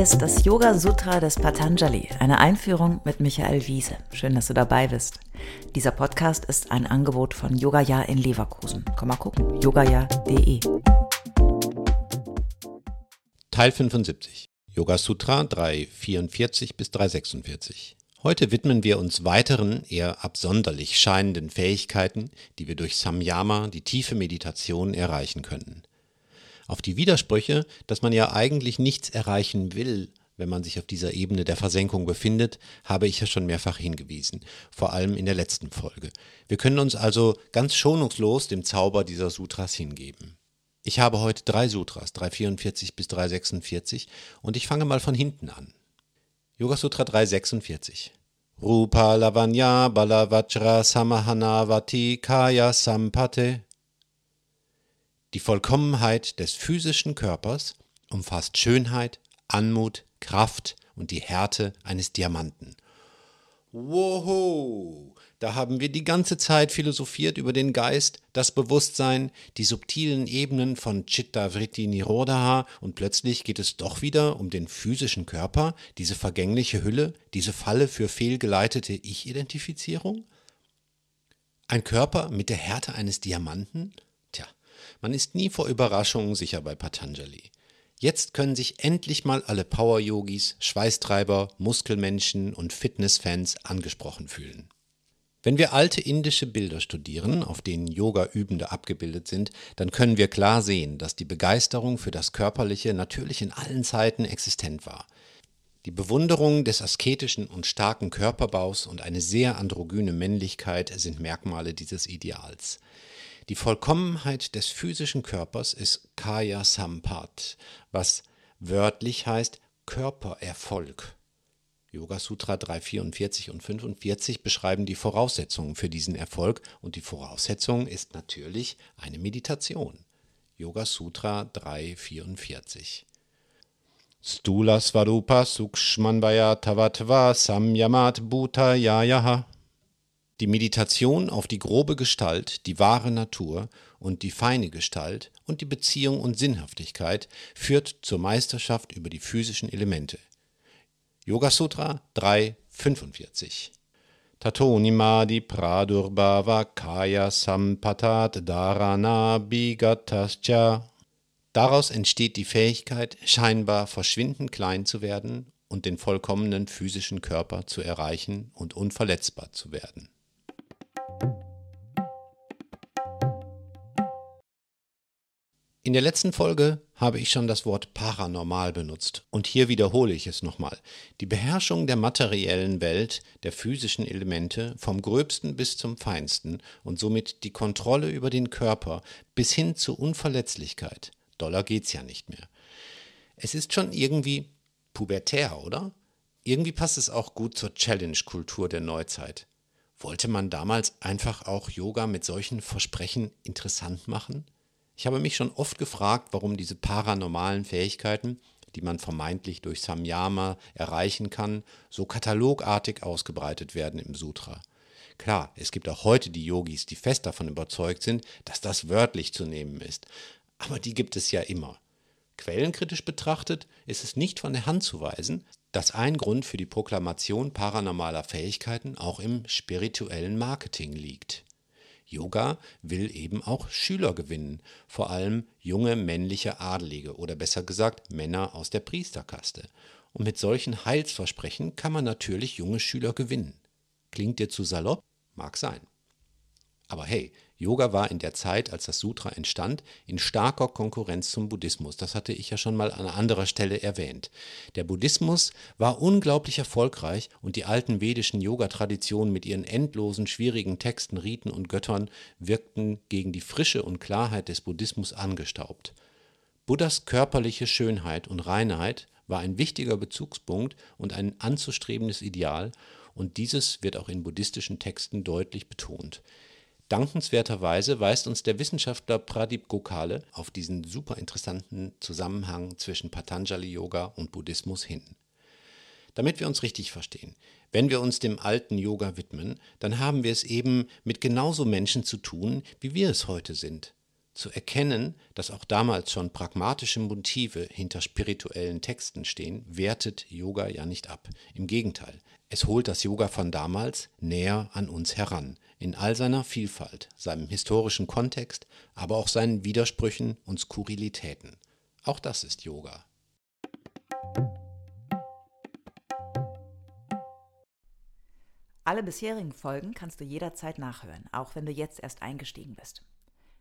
Ist das Yoga Sutra des Patanjali, eine Einführung mit Michael Wiese. Schön, dass du dabei bist. Dieser Podcast ist ein Angebot von Yogaya in Leverkusen. Komm mal gucken, yogaya.de. Teil 75. Yoga Sutra 344 bis 346. Heute widmen wir uns weiteren, eher absonderlich scheinenden Fähigkeiten, die wir durch Samyama, die tiefe Meditation, erreichen können. Auf die Widersprüche, dass man ja eigentlich nichts erreichen will, wenn man sich auf dieser Ebene der Versenkung befindet, habe ich ja schon mehrfach hingewiesen, vor allem in der letzten Folge. Wir können uns also ganz schonungslos dem Zauber dieser Sutras hingeben. Ich habe heute drei Sutras, 344 bis 346, und ich fange mal von hinten an. Yoga Sutra 346. Rupa Lavanya Balavajra Samahanavati Kaya Sampate die Vollkommenheit des physischen Körpers umfasst Schönheit, Anmut, Kraft und die Härte eines Diamanten. Woho! Da haben wir die ganze Zeit philosophiert über den Geist, das Bewusstsein, die subtilen Ebenen von Chitta Vritti Nirodha und plötzlich geht es doch wieder um den physischen Körper, diese vergängliche Hülle, diese Falle für fehlgeleitete Ich-Identifizierung? Ein Körper mit der Härte eines Diamanten? Man ist nie vor Überraschungen sicher bei Patanjali. Jetzt können sich endlich mal alle Power-Yogis, Schweißtreiber, Muskelmenschen und Fitnessfans angesprochen fühlen. Wenn wir alte indische Bilder studieren, auf denen Yoga-Übende abgebildet sind, dann können wir klar sehen, dass die Begeisterung für das Körperliche natürlich in allen Zeiten existent war. Die Bewunderung des asketischen und starken Körperbaus und eine sehr androgyne Männlichkeit sind Merkmale dieses Ideals. Die Vollkommenheit des physischen Körpers ist Kaya Sampat, was wörtlich heißt Körpererfolg. Yoga Sutra 344 und 45 beschreiben die Voraussetzungen für diesen Erfolg und die Voraussetzung ist natürlich eine Meditation. Yoga Sutra 344. Stula Svarupa Sukshmanvaya Tavatva Samyamat Bhuta Yayaha. Die Meditation auf die grobe Gestalt, die wahre Natur und die feine Gestalt und die Beziehung und Sinnhaftigkeit führt zur Meisterschaft über die physischen Elemente. Yoga Sutra 345 Tatonimadi Pradurbhava Kaya Sampatat Dharana Bigatascha Daraus entsteht die Fähigkeit, scheinbar verschwindend klein zu werden und den vollkommenen physischen Körper zu erreichen und unverletzbar zu werden. In der letzten Folge habe ich schon das Wort paranormal benutzt und hier wiederhole ich es nochmal. Die Beherrschung der materiellen Welt, der physischen Elemente, vom gröbsten bis zum feinsten und somit die Kontrolle über den Körper bis hin zur Unverletzlichkeit. Doller geht's ja nicht mehr. Es ist schon irgendwie pubertär, oder? Irgendwie passt es auch gut zur Challenge-Kultur der Neuzeit. Wollte man damals einfach auch Yoga mit solchen Versprechen interessant machen? Ich habe mich schon oft gefragt, warum diese paranormalen Fähigkeiten, die man vermeintlich durch Samyama erreichen kann, so katalogartig ausgebreitet werden im Sutra. Klar, es gibt auch heute die Yogis, die fest davon überzeugt sind, dass das wörtlich zu nehmen ist. Aber die gibt es ja immer. Quellenkritisch betrachtet ist es nicht von der Hand zu weisen, dass ein Grund für die Proklamation paranormaler Fähigkeiten auch im spirituellen Marketing liegt. Yoga will eben auch Schüler gewinnen, vor allem junge männliche Adelige oder besser gesagt Männer aus der Priesterkaste. Und mit solchen Heilsversprechen kann man natürlich junge Schüler gewinnen. Klingt dir zu salopp? Mag sein. Aber hey, Yoga war in der Zeit, als das Sutra entstand, in starker Konkurrenz zum Buddhismus. Das hatte ich ja schon mal an anderer Stelle erwähnt. Der Buddhismus war unglaublich erfolgreich und die alten vedischen Yoga-Traditionen mit ihren endlosen, schwierigen Texten, Riten und Göttern wirkten gegen die Frische und Klarheit des Buddhismus angestaubt. Buddhas körperliche Schönheit und Reinheit war ein wichtiger Bezugspunkt und ein anzustrebendes Ideal, und dieses wird auch in buddhistischen Texten deutlich betont. Dankenswerterweise weist uns der Wissenschaftler Pradip Gokhale auf diesen super interessanten Zusammenhang zwischen Patanjali Yoga und Buddhismus hin. Damit wir uns richtig verstehen, wenn wir uns dem alten Yoga widmen, dann haben wir es eben mit genauso Menschen zu tun, wie wir es heute sind. Zu erkennen, dass auch damals schon pragmatische Motive hinter spirituellen Texten stehen, wertet Yoga ja nicht ab. Im Gegenteil, es holt das Yoga von damals näher an uns heran, in all seiner Vielfalt, seinem historischen Kontext, aber auch seinen Widersprüchen und Skurrilitäten. Auch das ist Yoga. Alle bisherigen Folgen kannst du jederzeit nachhören, auch wenn du jetzt erst eingestiegen bist.